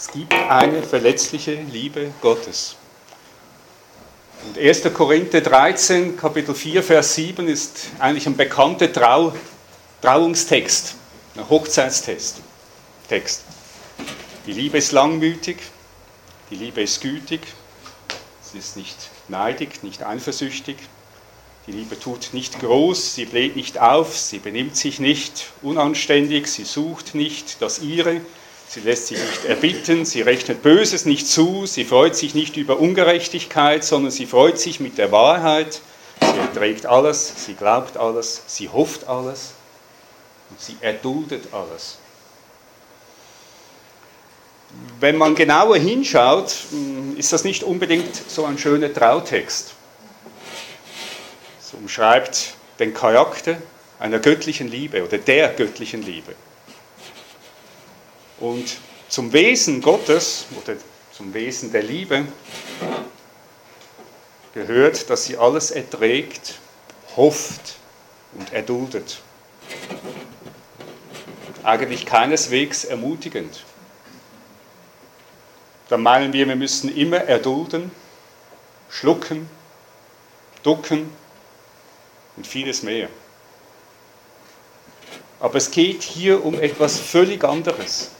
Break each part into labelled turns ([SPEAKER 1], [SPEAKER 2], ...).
[SPEAKER 1] Es gibt eine verletzliche Liebe Gottes. Und 1. Korinther 13, Kapitel 4, Vers 7 ist eigentlich ein bekannter Trau Trauungstext, ein Hochzeitstext. Text. Die Liebe ist langmütig, die Liebe ist gütig, sie ist nicht neidig, nicht eifersüchtig, die Liebe tut nicht groß, sie bläht nicht auf, sie benimmt sich nicht unanständig, sie sucht nicht das ihre, Sie lässt sich nicht erbitten, sie rechnet Böses nicht zu, sie freut sich nicht über Ungerechtigkeit, sondern sie freut sich mit der Wahrheit. Sie erträgt alles, sie glaubt alles, sie hofft alles und sie erduldet alles. Wenn man genauer hinschaut, ist das nicht unbedingt so ein schöner Trautext. Es umschreibt den Charakter einer göttlichen Liebe oder der göttlichen Liebe. Und zum Wesen Gottes oder zum Wesen der Liebe gehört, dass sie alles erträgt, hofft und erduldet. Eigentlich keineswegs ermutigend. Dann meinen wir, wir müssen immer erdulden, schlucken, ducken und vieles mehr. Aber es geht hier um etwas völlig anderes.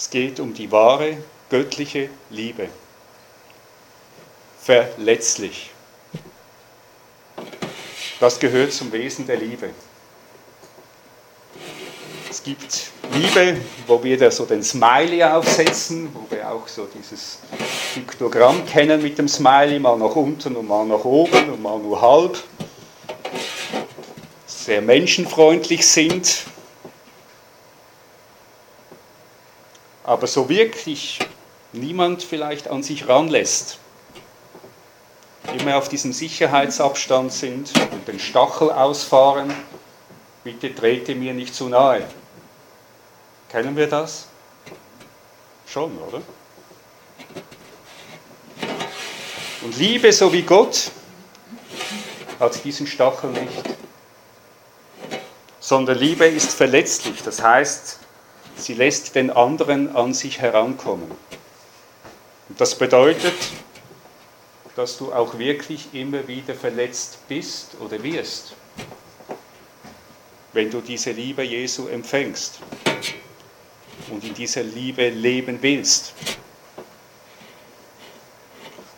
[SPEAKER 1] Es geht um die wahre göttliche Liebe. Verletzlich. Das gehört zum Wesen der Liebe. Es gibt Liebe, wo wir da so den Smiley aufsetzen, wo wir auch so dieses Piktogramm kennen mit dem Smiley, mal nach unten und mal nach oben und mal nur halb. Sehr menschenfreundlich sind, aber so wirklich niemand vielleicht an sich ranlässt, immer auf diesem Sicherheitsabstand sind und den Stachel ausfahren, bitte trete mir nicht zu nahe. Kennen wir das? Schon, oder? Und Liebe, so wie Gott, hat diesen Stachel nicht. Sondern Liebe ist verletzlich, das heißt, Sie lässt den anderen an sich herankommen. Und das bedeutet, dass du auch wirklich immer wieder verletzt bist oder wirst, wenn du diese Liebe Jesu empfängst und in dieser Liebe leben willst.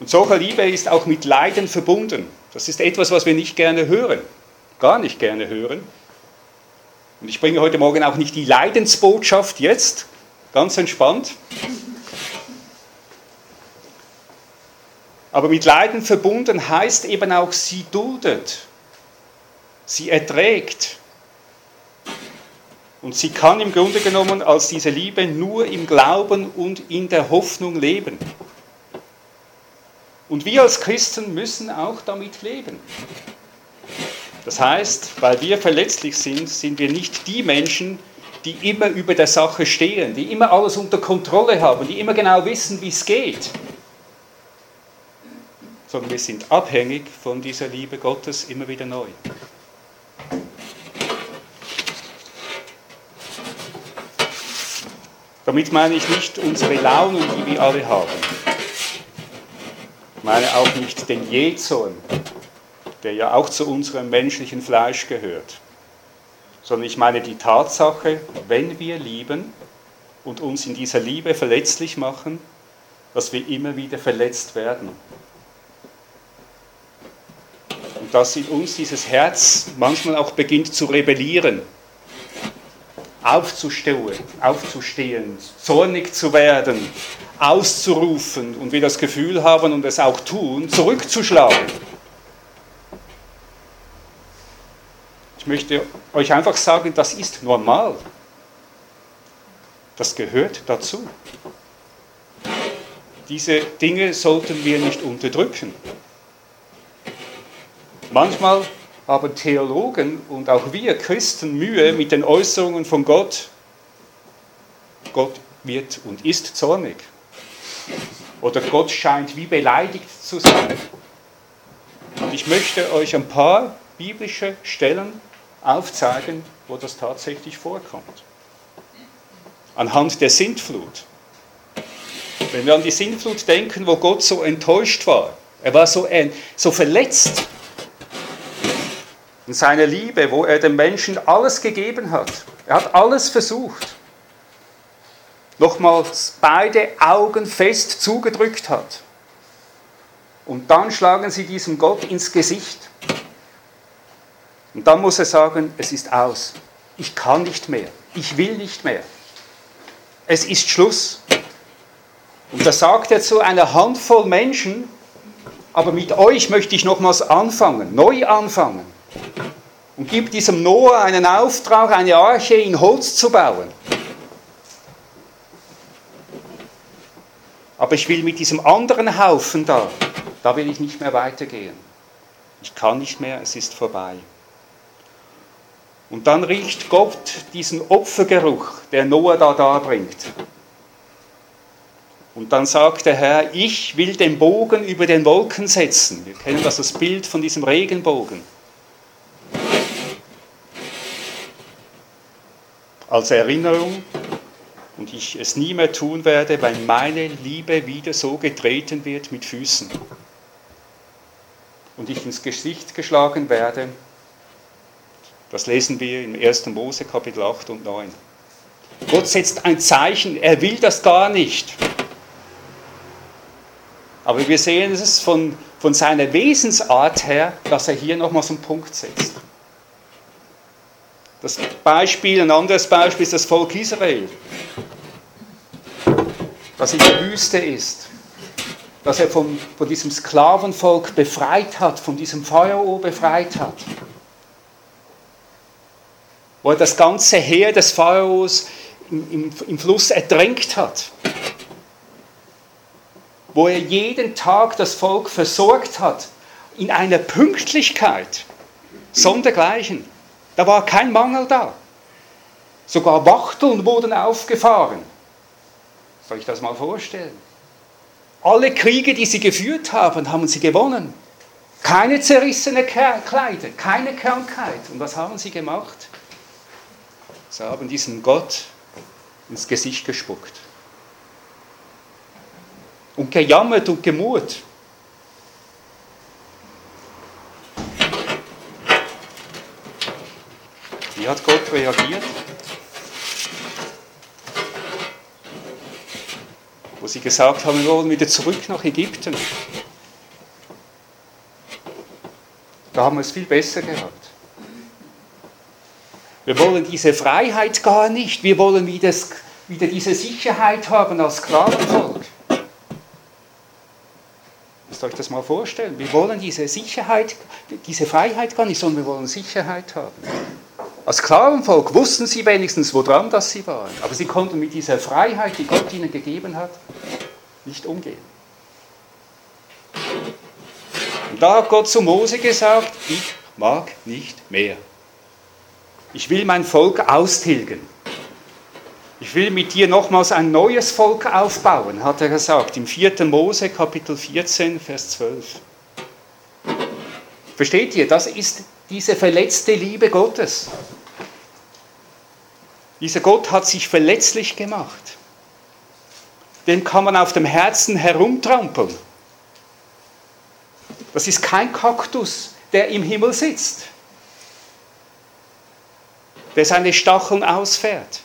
[SPEAKER 1] Und solche Liebe ist auch mit Leiden verbunden. Das ist etwas, was wir nicht gerne hören, gar nicht gerne hören. Und ich bringe heute Morgen auch nicht die Leidensbotschaft jetzt, ganz entspannt. Aber mit Leiden verbunden heißt eben auch, sie duldet, sie erträgt. Und sie kann im Grunde genommen als diese Liebe nur im Glauben und in der Hoffnung leben. Und wir als Christen müssen auch damit leben. Das heißt, weil wir verletzlich sind, sind wir nicht die Menschen, die immer über der Sache stehen, die immer alles unter Kontrolle haben, die immer genau wissen, wie es geht, sondern wir sind abhängig von dieser Liebe Gottes immer wieder neu. Damit meine ich nicht unsere Launen, die wir alle haben. Ich meine auch nicht den Jezorn, der ja auch zu unserem menschlichen Fleisch gehört, sondern ich meine die Tatsache, wenn wir lieben und uns in dieser Liebe verletzlich machen, dass wir immer wieder verletzt werden. Und dass in uns dieses Herz manchmal auch beginnt zu rebellieren, aufzustehen, aufzustehen, zornig zu werden, auszurufen und wir das Gefühl haben und es auch tun, zurückzuschlagen. Ich möchte euch einfach sagen, das ist normal. Das gehört dazu. Diese Dinge sollten wir nicht unterdrücken. Manchmal haben Theologen und auch wir Christen Mühe mit den Äußerungen von Gott. Gott wird und ist zornig. Oder Gott scheint wie beleidigt zu sein. Und ich möchte euch ein paar biblische Stellen aufzeigen, wo das tatsächlich vorkommt. anhand der Sintflut. Wenn wir an die Sintflut denken, wo Gott so enttäuscht war, er war so, so verletzt in seiner Liebe, wo er dem Menschen alles gegeben hat. Er hat alles versucht. Nochmals beide Augen fest zugedrückt hat. Und dann schlagen sie diesem Gott ins Gesicht. Und dann muss er sagen, es ist aus. Ich kann nicht mehr. Ich will nicht mehr. Es ist Schluss. Und da sagt er zu einer Handvoll Menschen, aber mit euch möchte ich nochmals anfangen, neu anfangen. Und gibt diesem Noah einen Auftrag, eine Arche in Holz zu bauen. Aber ich will mit diesem anderen Haufen da, da will ich nicht mehr weitergehen. Ich kann nicht mehr, es ist vorbei. Und dann riecht Gott diesen Opfergeruch, der Noah da darbringt. Und dann sagt der Herr, ich will den Bogen über den Wolken setzen. Wir kennen das das Bild von diesem Regenbogen. Als Erinnerung und ich es nie mehr tun werde, weil meine Liebe wieder so getreten wird mit Füßen und ich ins Gesicht geschlagen werde. Das lesen wir in 1. Mose Kapitel 8 und 9. Gott setzt ein Zeichen, er will das gar nicht. Aber wir sehen es von, von seiner Wesensart her, dass er hier nochmals einen Punkt setzt. Das Beispiel, ein anderes Beispiel ist das Volk Israel, das in der Wüste ist, dass er von, von diesem Sklavenvolk befreit hat, von diesem Pharao befreit hat. Wo er das ganze Heer des Pharaos im, im, im Fluss ertränkt hat wo er jeden Tag das Volk versorgt hat, in einer Pünktlichkeit, sondergleichen. Da war kein Mangel da. Sogar Wachteln wurden aufgefahren. Soll ich das mal vorstellen? Alle Kriege, die sie geführt haben, haben sie gewonnen. Keine zerrissene Kleider, keine Krankheit. Und was haben sie gemacht? Sie haben diesem Gott ins Gesicht gespuckt und gejammert und gemurrt. Wie hat Gott reagiert? Wo sie gesagt haben, wir wollen wieder zurück nach Ägypten. Da haben wir es viel besser gehabt. Wir wollen diese Freiheit gar nicht. Wir wollen wieder, wieder diese Sicherheit haben als Sklavenvolk. Müsst euch das mal vorstellen. Wir wollen diese Sicherheit, diese Freiheit gar nicht, sondern wir wollen Sicherheit haben. Als Sklavenvolk wussten sie wenigstens, woran das sie waren. Aber sie konnten mit dieser Freiheit, die Gott ihnen gegeben hat, nicht umgehen. Und da hat Gott zu Mose gesagt, ich mag nicht mehr. Ich will mein Volk austilgen. Ich will mit dir nochmals ein neues Volk aufbauen, hat er gesagt, im 4. Mose Kapitel 14, Vers 12. Versteht ihr, das ist diese verletzte Liebe Gottes. Dieser Gott hat sich verletzlich gemacht. Den kann man auf dem Herzen herumtrampeln. Das ist kein Kaktus, der im Himmel sitzt, der seine Stacheln ausfährt.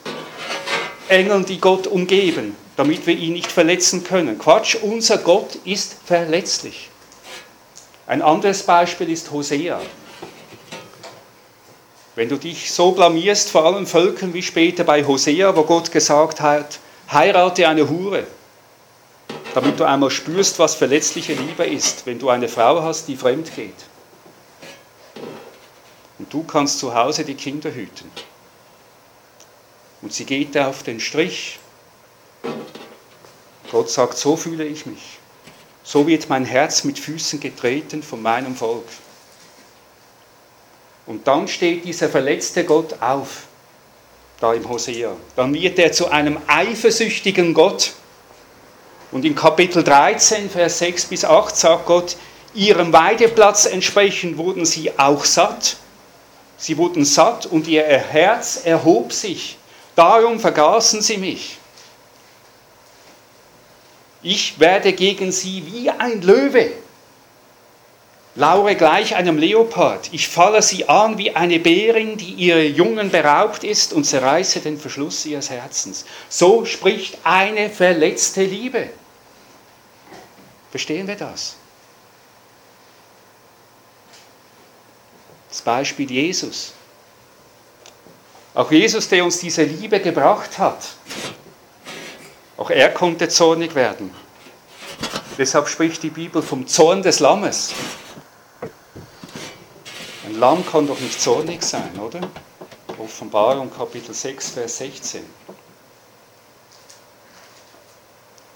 [SPEAKER 1] Engeln, die Gott umgeben, damit wir ihn nicht verletzen können. Quatsch, unser Gott ist verletzlich. Ein anderes Beispiel ist Hosea. Wenn du dich so blamierst vor allen Völkern wie später bei Hosea, wo Gott gesagt hat, heirate eine Hure, damit du einmal spürst, was verletzliche Liebe ist, wenn du eine Frau hast, die fremd geht. Und du kannst zu Hause die Kinder hüten. Und sie geht auf den Strich. Gott sagt, so fühle ich mich. So wird mein Herz mit Füßen getreten von meinem Volk. Und dann steht dieser verletzte Gott auf, da im Hosea. Dann wird er zu einem eifersüchtigen Gott. Und in Kapitel 13, Vers 6 bis 8 sagt Gott, ihrem Weideplatz entsprechend wurden sie auch satt. Sie wurden satt und ihr Herz erhob sich Darum vergaßen sie mich. Ich werde gegen sie wie ein Löwe laure gleich einem Leopard. Ich falle sie an wie eine Bärin, die ihre Jungen beraubt ist und zerreiße den Verschluss ihres Herzens. So spricht eine verletzte Liebe. Verstehen wir das? Das Beispiel Jesus. Auch Jesus, der uns diese Liebe gebracht hat, auch er konnte zornig werden. Deshalb spricht die Bibel vom Zorn des Lammes. Ein Lamm kann doch nicht zornig sein, oder? Offenbarung Kapitel 6, Vers 16.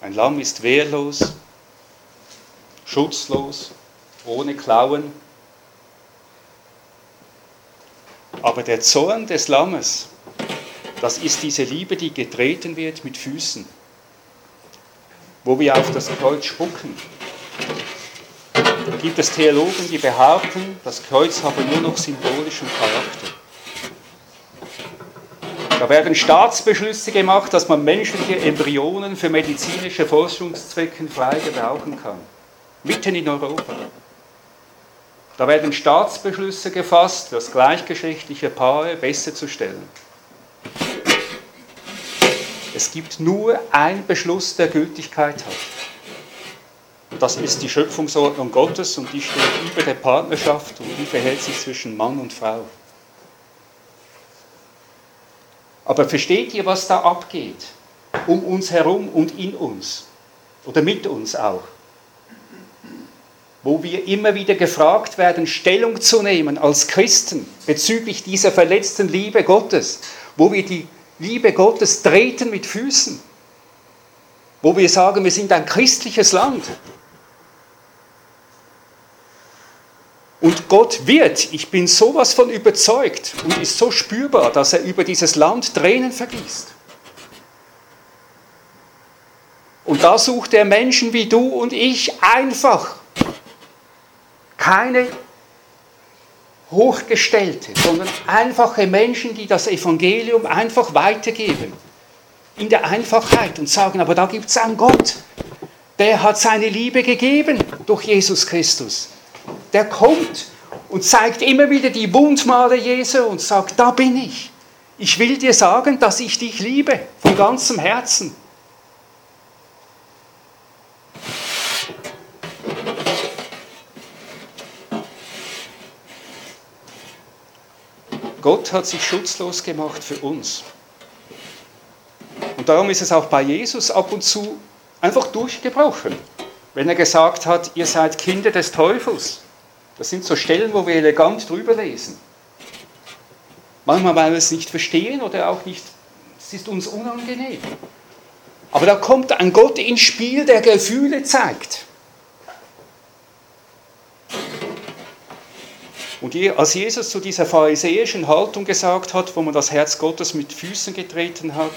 [SPEAKER 1] Ein Lamm ist wehrlos, schutzlos, ohne Klauen. Aber der Zorn des Lammes, das ist diese Liebe, die getreten wird mit Füßen, wo wir auf das Kreuz spucken, gibt es Theologen, die behaupten, das Kreuz habe nur noch symbolischen Charakter. Da werden Staatsbeschlüsse gemacht, dass man menschliche Embryonen für medizinische Forschungszwecken frei gebrauchen kann. Mitten in Europa. Da werden Staatsbeschlüsse gefasst, das gleichgeschlechtliche Paare besser zu stellen. Es gibt nur einen Beschluss, der Gültigkeit hat. Das ist die Schöpfungsordnung Gottes und die steht über der Partnerschaft und die verhält sich zwischen Mann und Frau. Aber versteht ihr, was da abgeht? Um uns herum und in uns. Oder mit uns auch. Wo wir immer wieder gefragt werden, Stellung zu nehmen als Christen bezüglich dieser verletzten Liebe Gottes. Wo wir die Liebe Gottes treten mit Füßen. Wo wir sagen, wir sind ein christliches Land. Und Gott wird, ich bin sowas von überzeugt und ist so spürbar, dass er über dieses Land Tränen vergießt. Und da sucht er Menschen wie du und ich einfach. Keine Hochgestellte, sondern einfache Menschen, die das Evangelium einfach weitergeben. In der Einfachheit und sagen, aber da gibt es einen Gott, der hat seine Liebe gegeben durch Jesus Christus der kommt und zeigt immer wieder die Wundmale Jesu und sagt, da bin ich. Ich will dir sagen, dass ich dich liebe von ganzem Herzen. Gott hat sich schutzlos gemacht für uns. Und darum ist es auch bei Jesus ab und zu einfach durchgebrochen, wenn er gesagt hat, ihr seid Kinder des Teufels. Das sind so Stellen, wo wir elegant drüber lesen. Manchmal, weil wir es nicht verstehen oder auch nicht, es ist uns unangenehm. Aber da kommt ein Gott ins Spiel, der Gefühle zeigt. Und als Jesus zu dieser pharisäischen Haltung gesagt hat, wo man das Herz Gottes mit Füßen getreten hat,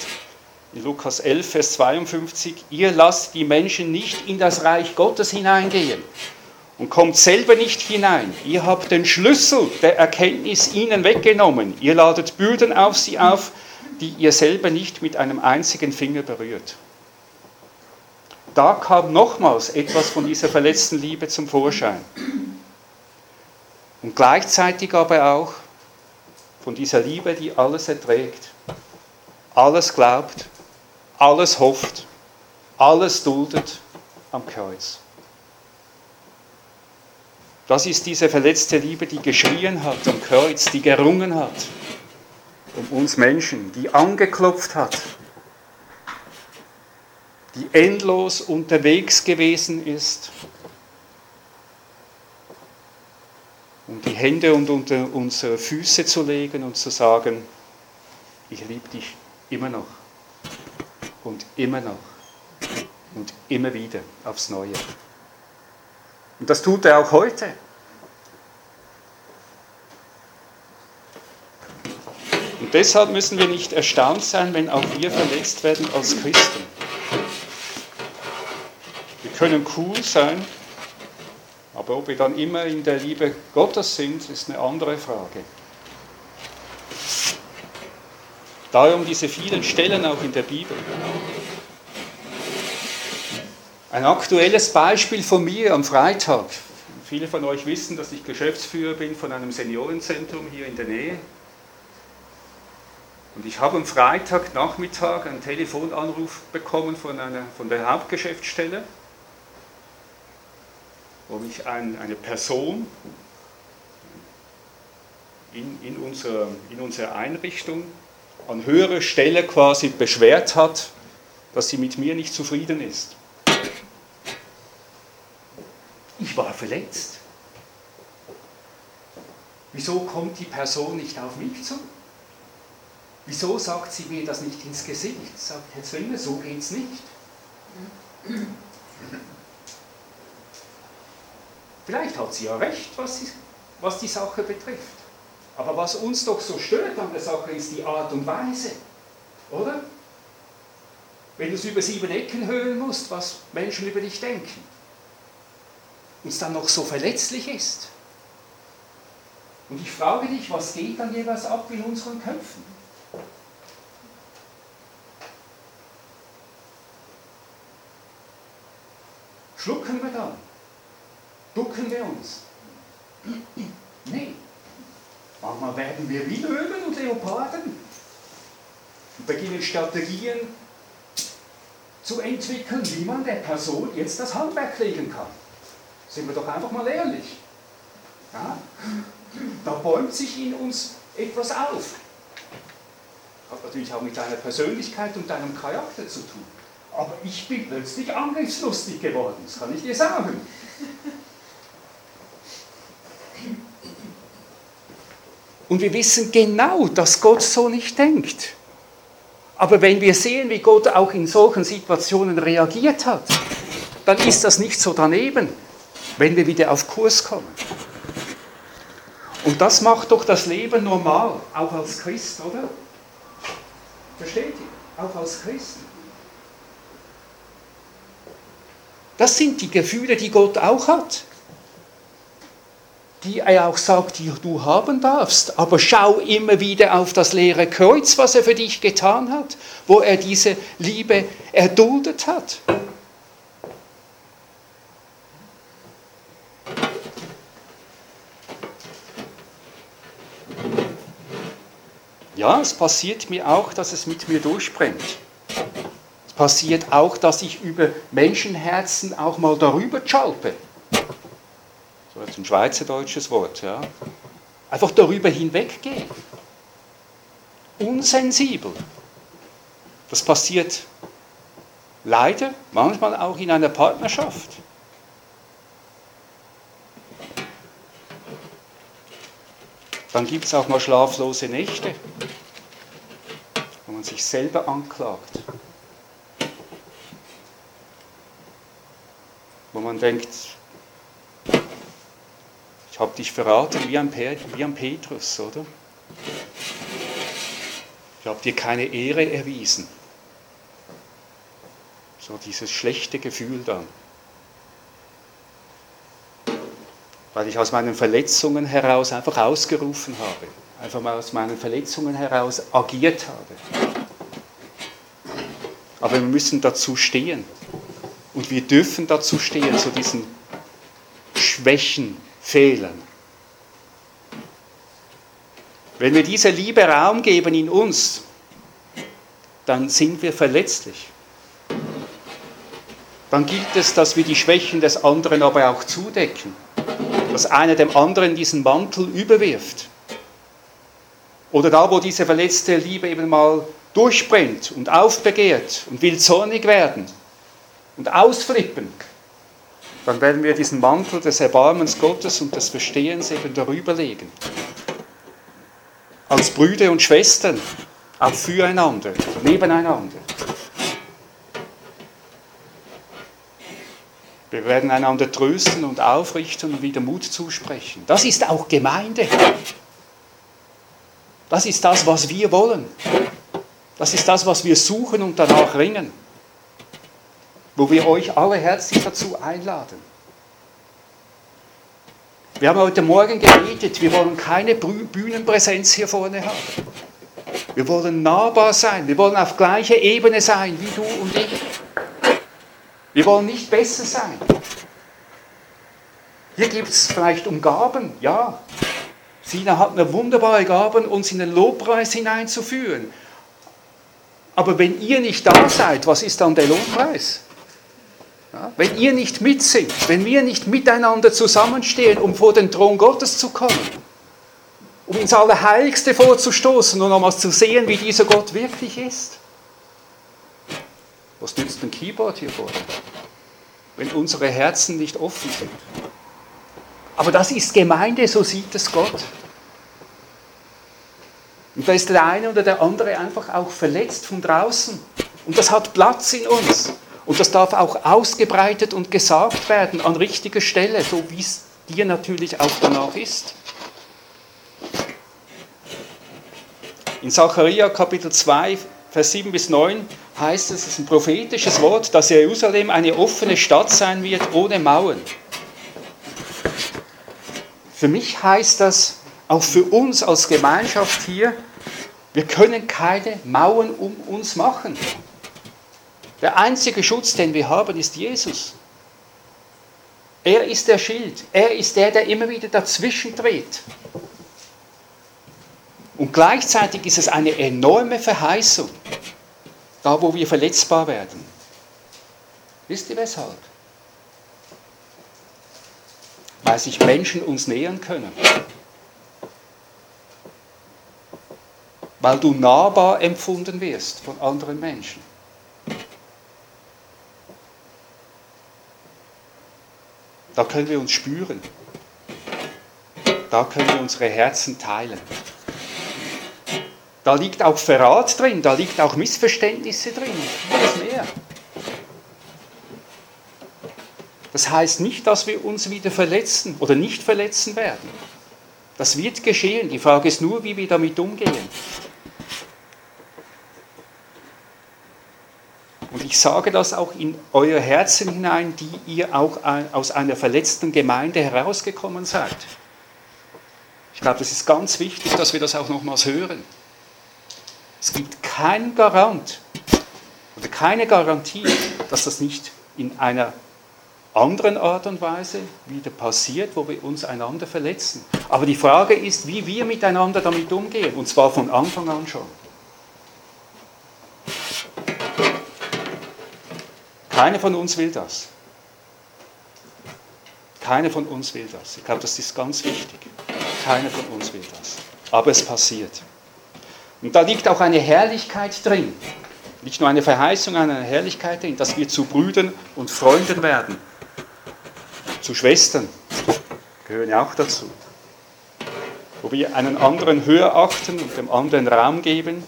[SPEAKER 1] in Lukas 11, Vers 52, ihr lasst die Menschen nicht in das Reich Gottes hineingehen und kommt selber nicht hinein. Ihr habt den Schlüssel der Erkenntnis ihnen weggenommen. Ihr ladet Bürden auf sie auf, die ihr selber nicht mit einem einzigen Finger berührt. Da kam nochmals etwas von dieser verletzten Liebe zum Vorschein. Und gleichzeitig aber auch von dieser Liebe, die alles erträgt, alles glaubt, alles hofft, alles duldet am Kreuz. Das ist diese verletzte Liebe, die geschrien hat am Kreuz, die gerungen hat um uns Menschen, die angeklopft hat, die endlos unterwegs gewesen ist, um die Hände unter unsere Füße zu legen und zu sagen, ich liebe dich immer noch und immer noch und immer wieder aufs Neue. Und das tut er auch heute. Und deshalb müssen wir nicht erstaunt sein, wenn auch wir verletzt werden als Christen. Wir können cool sein, aber ob wir dann immer in der Liebe Gottes sind, ist eine andere Frage. Darum diese vielen Stellen auch in der Bibel. Ein aktuelles Beispiel von mir am Freitag. Viele von euch wissen, dass ich Geschäftsführer bin von einem Seniorenzentrum hier in der Nähe. Und ich habe am Freitagnachmittag einen Telefonanruf bekommen von, einer, von der Hauptgeschäftsstelle, wo mich ein, eine Person in, in, unserer, in unserer Einrichtung an höherer Stelle quasi beschwert hat, dass sie mit mir nicht zufrieden ist. Ich war verletzt. Wieso kommt die Person nicht auf mich zu? Wieso sagt sie mir das nicht ins Gesicht? Sagt Herr Zwingler, so geht's nicht. Vielleicht hat sie ja recht, was, sie, was die Sache betrifft. Aber was uns doch so stört an der Sache ist die Art und Weise, oder? Wenn du es über sieben Ecken hören musst, was Menschen über dich denken, und es dann noch so verletzlich ist. Und ich frage dich, was geht dann jeweils ab in unseren Köpfen? Schlucken wir dann? Ducken wir uns? Nee. Manchmal werden wir wie Löwen und Leoparden und beginnen Strategien zu entwickeln, wie man der Person jetzt das Handwerk legen kann. Sind wir doch einfach mal ehrlich. Ja? Da bäumt sich in uns etwas auf. Hat natürlich auch mit deiner Persönlichkeit und deinem Charakter zu tun. Aber ich bin plötzlich angriffslustig geworden, das kann ich dir sagen. Und wir wissen genau, dass Gott so nicht denkt. Aber wenn wir sehen, wie Gott auch in solchen Situationen reagiert hat, dann ist das nicht so daneben, wenn wir wieder auf Kurs kommen. Und das macht doch das Leben normal, auch als Christ, oder? Versteht ihr? Auch als Christ. Das sind die Gefühle, die Gott auch hat die er auch sagt, die du haben darfst. Aber schau immer wieder auf das leere Kreuz, was er für dich getan hat, wo er diese Liebe erduldet hat. Ja, es passiert mir auch, dass es mit mir durchbrennt. Es passiert auch, dass ich über Menschenherzen auch mal darüber schalpe. So jetzt ein schweizerdeutsches Wort. Ja. Einfach darüber hinweggehen. Unsensibel. Das passiert leider manchmal auch in einer Partnerschaft. Dann gibt es auch mal schlaflose Nächte, wo man sich selber anklagt. Wo man denkt, ich habe dich verraten wie ein, wie ein Petrus, oder? Ich habe dir keine Ehre erwiesen. So dieses schlechte Gefühl dann. Weil ich aus meinen Verletzungen heraus einfach ausgerufen habe. Einfach mal aus meinen Verletzungen heraus agiert habe. Aber wir müssen dazu stehen. Und wir dürfen dazu stehen, zu diesen Schwächen, fehlen. Wenn wir dieser Liebe Raum geben in uns, dann sind wir verletzlich. Dann gilt es, dass wir die Schwächen des anderen aber auch zudecken, dass einer dem anderen diesen Mantel überwirft. Oder da, wo diese verletzte Liebe eben mal durchbrennt und aufbegehrt und will zornig werden und ausflippen, dann werden wir diesen Mantel des Erbarmens Gottes und des Verstehens eben darüber legen. Als Brüder und Schwestern, auch füreinander, nebeneinander. Wir werden einander trösten und aufrichten und wieder Mut zusprechen. Das ist auch Gemeinde. Das ist das, was wir wollen. Das ist das, was wir suchen und danach ringen wo wir euch alle herzlich dazu einladen. Wir haben heute Morgen gebetet, wir wollen keine Bühnenpräsenz hier vorne haben. Wir wollen nahbar sein. Wir wollen auf gleicher Ebene sein wie du und ich. Wir wollen nicht besser sein. Hier gibt es vielleicht um Gaben, ja. Sina hat eine wunderbare Gabe, uns in den Lobpreis hineinzuführen. Aber wenn ihr nicht da seid, was ist dann der Lobpreis? Ja, wenn ihr nicht mitsingt, wenn wir nicht miteinander zusammenstehen, um vor den Thron Gottes zu kommen, um ins Allerheiligste vorzustoßen und nochmals zu sehen, wie dieser Gott wirklich ist. Was nützt ein Keyboard hier vor? Wenn unsere Herzen nicht offen sind. Aber das ist Gemeinde, so sieht es Gott. Und da ist der eine oder der andere einfach auch verletzt von draußen. Und das hat Platz in uns. Und das darf auch ausgebreitet und gesagt werden an richtiger Stelle, so wie es dir natürlich auch danach ist. In Zachariah Kapitel 2, Vers 7 bis 9 heißt es, es ist ein prophetisches Wort, dass Jerusalem eine offene Stadt sein wird ohne Mauern. Für mich heißt das, auch für uns als Gemeinschaft hier, wir können keine Mauern um uns machen. Der einzige Schutz, den wir haben, ist Jesus. Er ist der Schild. Er ist der, der immer wieder dazwischen tritt. Und gleichzeitig ist es eine enorme Verheißung, da wo wir verletzbar werden. Wisst ihr weshalb? Weil sich Menschen uns nähern können. Weil du nahbar empfunden wirst von anderen Menschen. Da können wir uns spüren. Da können wir unsere Herzen teilen. Da liegt auch Verrat drin, da liegt auch Missverständnisse drin, vieles mehr. Das heißt nicht, dass wir uns wieder verletzen oder nicht verletzen werden. Das wird geschehen. Die Frage ist nur, wie wir damit umgehen. Ich sage das auch in euer Herzen hinein, die ihr auch aus einer verletzten Gemeinde herausgekommen seid. Ich glaube, das ist ganz wichtig, dass wir das auch nochmals hören. Es gibt keinen Garant oder keine Garantie, dass das nicht in einer anderen Art und Weise wieder passiert, wo wir uns einander verletzen. Aber die Frage ist, wie wir miteinander damit umgehen, und zwar von Anfang an schon. Keiner von uns will das. Keiner von uns will das. Ich glaube, das ist ganz wichtig. Keiner von uns will das. Aber es passiert. Und da liegt auch eine Herrlichkeit drin. Nicht nur eine Verheißung, eine Herrlichkeit drin, dass wir zu Brüdern und Freunden werden. Zu Schwestern gehören ja auch dazu. Wo wir einen anderen höher achten und dem anderen Raum geben,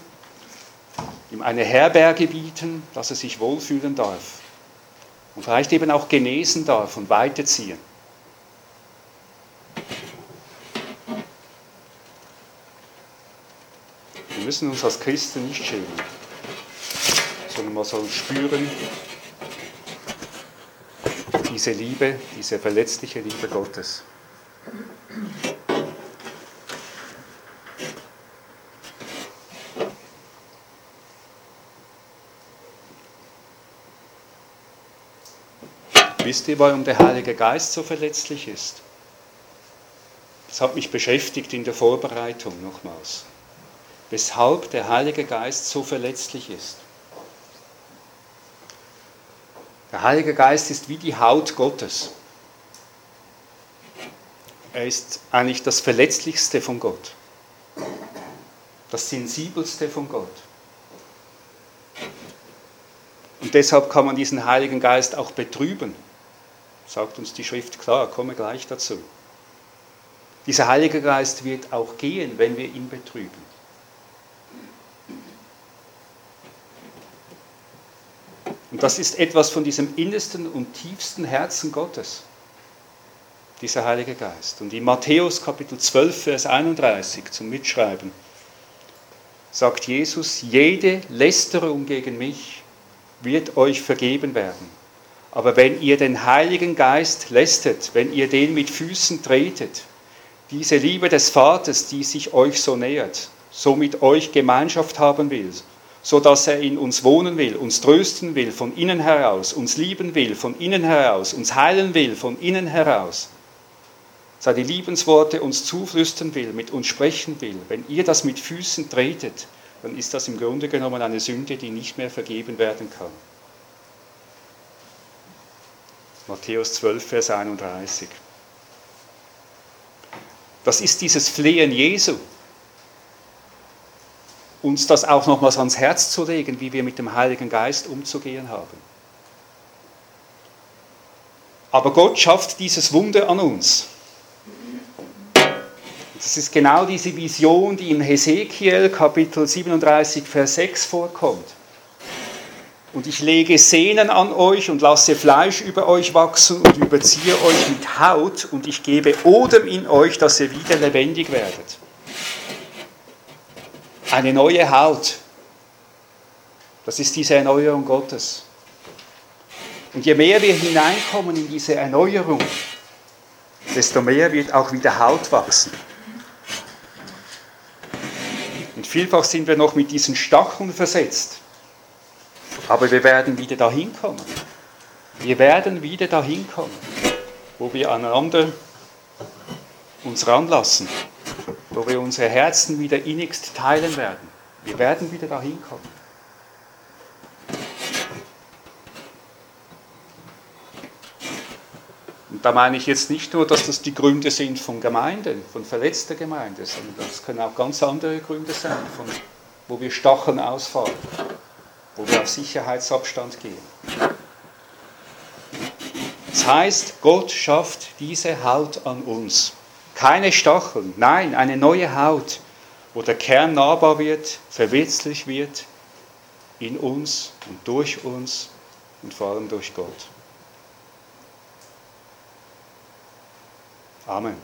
[SPEAKER 1] ihm eine Herberge bieten, dass er sich wohlfühlen darf. Und vielleicht eben auch genesen darf und weiterziehen. müssen uns als Christen nicht schämen, sondern man soll spüren, diese Liebe, diese verletzliche Liebe Gottes. Wisst ihr, warum der Heilige Geist so verletzlich ist? Das hat mich beschäftigt in der Vorbereitung nochmals weshalb der Heilige Geist so verletzlich ist. Der Heilige Geist ist wie die Haut Gottes. Er ist eigentlich das Verletzlichste von Gott, das Sensibelste von Gott. Und deshalb kann man diesen Heiligen Geist auch betrüben, sagt uns die Schrift klar, komme gleich dazu. Dieser Heilige Geist wird auch gehen, wenn wir ihn betrüben. Und das ist etwas von diesem innersten und tiefsten Herzen Gottes, dieser Heilige Geist. Und in Matthäus Kapitel 12, Vers 31 zum Mitschreiben sagt Jesus, jede Lästerung gegen mich wird euch vergeben werden. Aber wenn ihr den Heiligen Geist lästet, wenn ihr den mit Füßen tretet, diese Liebe des Vaters, die sich euch so nähert, so mit euch Gemeinschaft haben will, so dass er in uns wohnen will, uns trösten will von innen heraus, uns lieben will von innen heraus, uns heilen will von innen heraus, seine Liebensworte uns zuflüstern will, mit uns sprechen will. Wenn ihr das mit Füßen tretet, dann ist das im Grunde genommen eine Sünde, die nicht mehr vergeben werden kann. Matthäus 12, Vers 31. Das ist dieses Flehen Jesu. Uns das auch nochmals ans Herz zu legen, wie wir mit dem Heiligen Geist umzugehen haben. Aber Gott schafft dieses Wunder an uns. Das ist genau diese Vision, die im Hesekiel Kapitel 37, Vers 6 vorkommt. Und ich lege Sehnen an euch und lasse Fleisch über euch wachsen und überziehe euch mit Haut und ich gebe Odem in euch, dass ihr wieder lebendig werdet. Eine neue Haut. Das ist diese Erneuerung Gottes. Und je mehr wir hineinkommen in diese Erneuerung, desto mehr wird auch wieder Haut wachsen. Und vielfach sind wir noch mit diesen Stacheln versetzt. Aber wir werden wieder dahin kommen. Wir werden wieder dahin kommen, wo wir aneinander uns ranlassen, wo wir unsere Herzen wieder innigst teilen werden. Wir werden wieder dahin kommen. Und da meine ich jetzt nicht nur, dass das die Gründe sind von Gemeinden, von verletzter Gemeinde, sondern das können auch ganz andere Gründe sein, von, wo wir Stacheln ausfahren wo wir auf Sicherheitsabstand gehen. Das heißt, Gott schafft diese Haut an uns. Keine Stacheln, nein, eine neue Haut, wo der Kern nahbar wird, verwirklich wird in uns und durch uns und vor allem durch Gott. Amen.